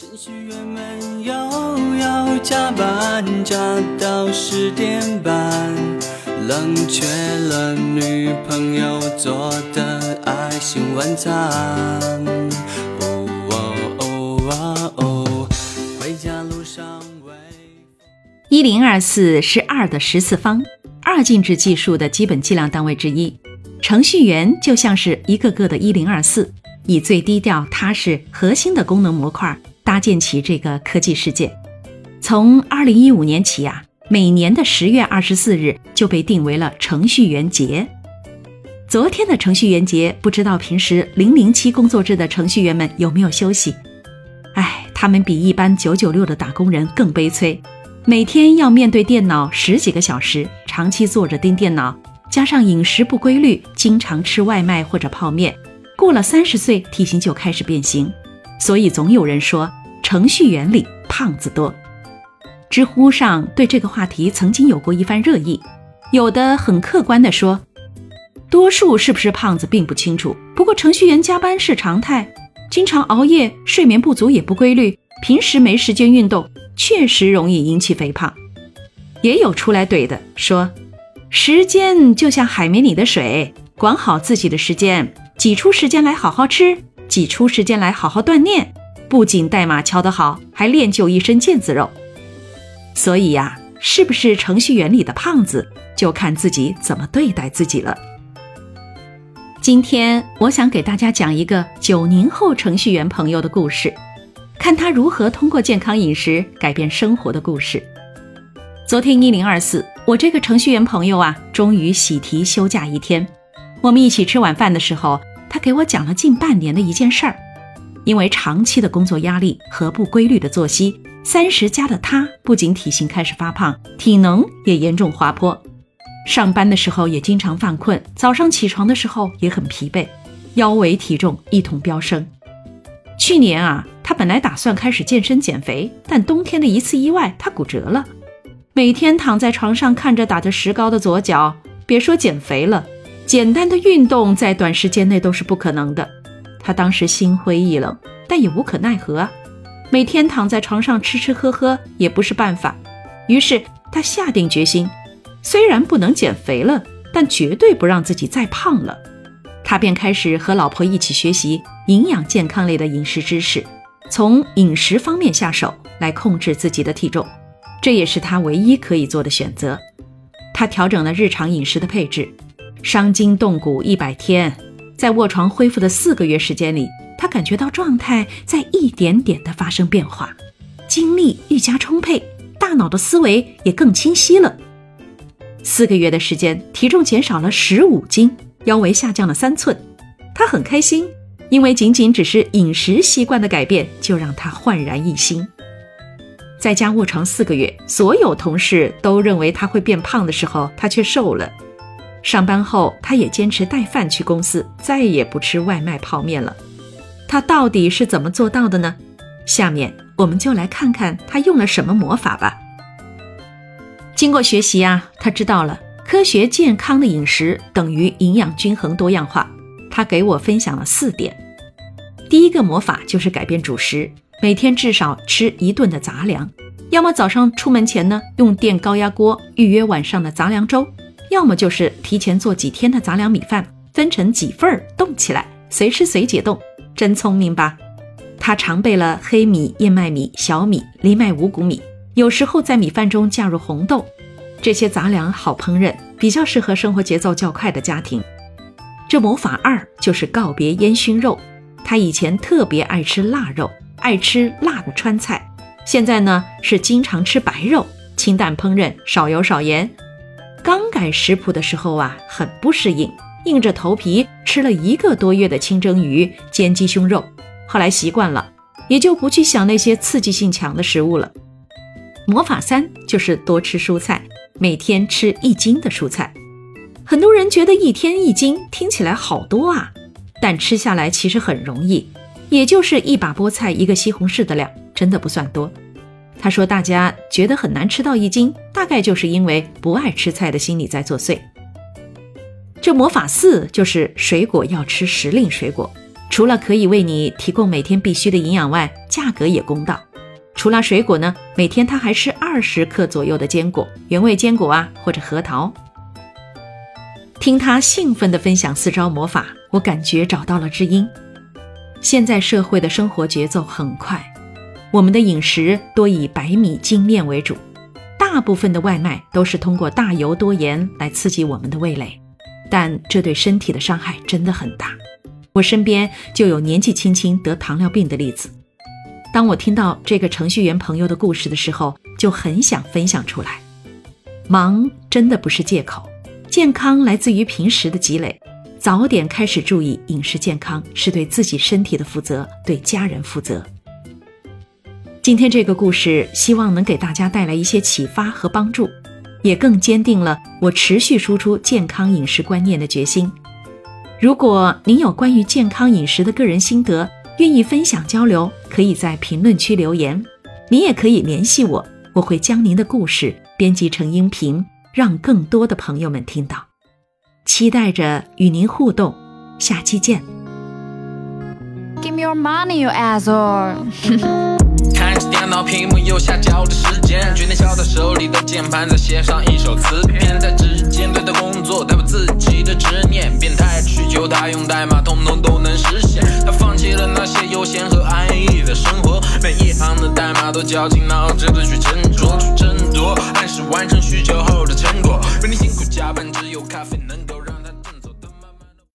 程序员们又要加班，加到十点半，冷却了女朋友做的爱心晚餐。哦哦哦啊哦，回家路上微一零二四是二的十次方，二进制计数的基本计量单位之一。程序员就像是一个个的一零二四，以最低调、踏实、核心的功能模块建起这个科技世界。从二零一五年起呀、每年的十月二十四日就被定为了程序员节。昨天的程序员节，不知道平时零零七工作制的程序员们有没有休息？唉，他们比一般九九六的打工人更悲催，每天要面对电脑十几个小时，长期坐着盯电脑，加上饮食不规律，经常吃外卖或者泡面，过了三十岁体型就开始变形，所以总有人说程序员里胖子多。知乎上对这个话题曾经有过一番热议，有的很客观地说，多数是不是胖子并不清楚，不过程序员加班是常态，经常熬夜，睡眠不足也不规律，平时没时间运动，确实容易引起肥胖。也有出来怼的说，时间就像海绵里的水，管好自己的时间，挤出时间来好好吃，挤出时间来好好锻炼，不仅代码敲得好，还练就一身腱子肉。所以呀、是不是程序员里的胖子，就看自己怎么对待自己了。今天我想给大家讲一个九零后程序员朋友的故事，看他如何通过健康饮食改变生活的故事。昨天一零二四，我这个程序员朋友啊，终于喜提休假一天。我们一起吃晚饭的时候，他给我讲了近半年的一件事儿。因为长期的工作压力和不规律的作息，三十加的他不仅体型开始发胖，体能也严重滑坡。上班的时候也经常犯困，早上起床的时候也很疲惫，腰围体重一同飙升。去年啊，他本来打算开始健身减肥，但冬天的一次意外，他骨折了。每天躺在床上看着打着石膏的左脚，别说减肥了，简单的运动在短时间内都是不可能的。他当时心灰意冷，但也无可奈何啊。每天躺在床上吃吃喝喝也不是办法，于是他下定决心，虽然不能减肥了，但绝对不让自己再胖了。他便开始和老婆一起学习营养健康类的饮食知识，从饮食方面下手来控制自己的体重，这也是他唯一可以做的选择。他调整了日常饮食的配置，伤筋动骨一百天。在卧床恢复的四个月时间里，他感觉到状态在一点点的发生变化，精力愈加充沛，大脑的思维也更清晰了。四个月的时间，体重减少了十五斤，腰围下降了三寸，他很开心，因为仅仅只是饮食习惯的改变，就让他焕然一新。在家卧床四个月，所有同事都认为他会变胖的时候，他却瘦了。上班后，他也坚持带饭去公司，再也不吃外卖泡面了。他到底是怎么做到的呢？下面我们就来看看他用了什么魔法吧。经过学习啊，他知道了科学健康的饮食等于营养均衡多样化。他给我分享了四点。第一个魔法就是改变主食，每天至少吃一顿的杂粮，要么早上出门前呢用电高压锅预约晚上的杂粮粥。要么就是提前做几天的杂粮米饭，分成几份儿冻起来，随吃随解冻，真聪明吧？他常备了黑米、燕麦米、小米、藜麦五谷米，有时候在米饭中加入红豆。这些杂粮好烹饪，比较适合生活节奏较快的家庭。这魔法二就是告别烟熏肉。他以前特别爱吃腊肉，爱吃辣的川菜，现在呢是经常吃白肉，清淡烹饪，少油少盐。刚改食谱的时候啊，很不适应，硬着头皮吃了一个多月的清蒸鱼、煎鸡胸肉。后来习惯了，也就不去想那些刺激性强的食物了。魔法三就是多吃蔬菜，每天吃一斤的蔬菜。很多人觉得一天一斤听起来好多啊，但吃下来其实很容易，也就是一把菠菜、一个西红柿的量，真的不算多。他说：“大家觉得很难吃到一斤，大概就是因为不爱吃菜的心理在作祟。”这魔法四就是水果要吃时令水果，除了可以为你提供每天必需的营养外，价格也公道。除了水果呢，每天他还吃二十克左右的坚果，原味坚果啊，或者核桃。听他兴奋地分享四招魔法，我感觉找到了知音。现在社会的生活节奏很快，我们的饮食多以白米精面为主，大部分的外卖都是通过大油多盐来刺激我们的味蕾，但这对身体的伤害真的很大。我身边就有年纪轻轻得糖尿病的例子。当我听到这个程序员朋友的故事的时候，就很想分享出来。忙真的不是借口，健康来自于平时的积累。早点开始注意饮食健康，是对自己身体的负责，对家人负责。今天这个故事，希望能给大家带来一些启发和帮助，也更坚定了我持续输出健康饮食观念的决心。如果您有关于健康饮食的个人心得，愿意分享交流，可以在评论区留言。您也可以联系我，我会将您的故事编辑成音频，让更多的朋友们听到。期待着与您互动，下期见。Give me your money, you asshole！屏幕右下角的时间，决定敲在手里的键盘，再写上一首词篇，在指尖对待工作，代表自己的执念。变态需求他用代码，通通都能实现。他放弃了那些悠闲和安逸的生活，每一行的代码都绞尽脑汁的